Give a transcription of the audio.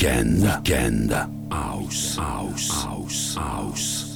Weekend. Weekend. House. House. House. House.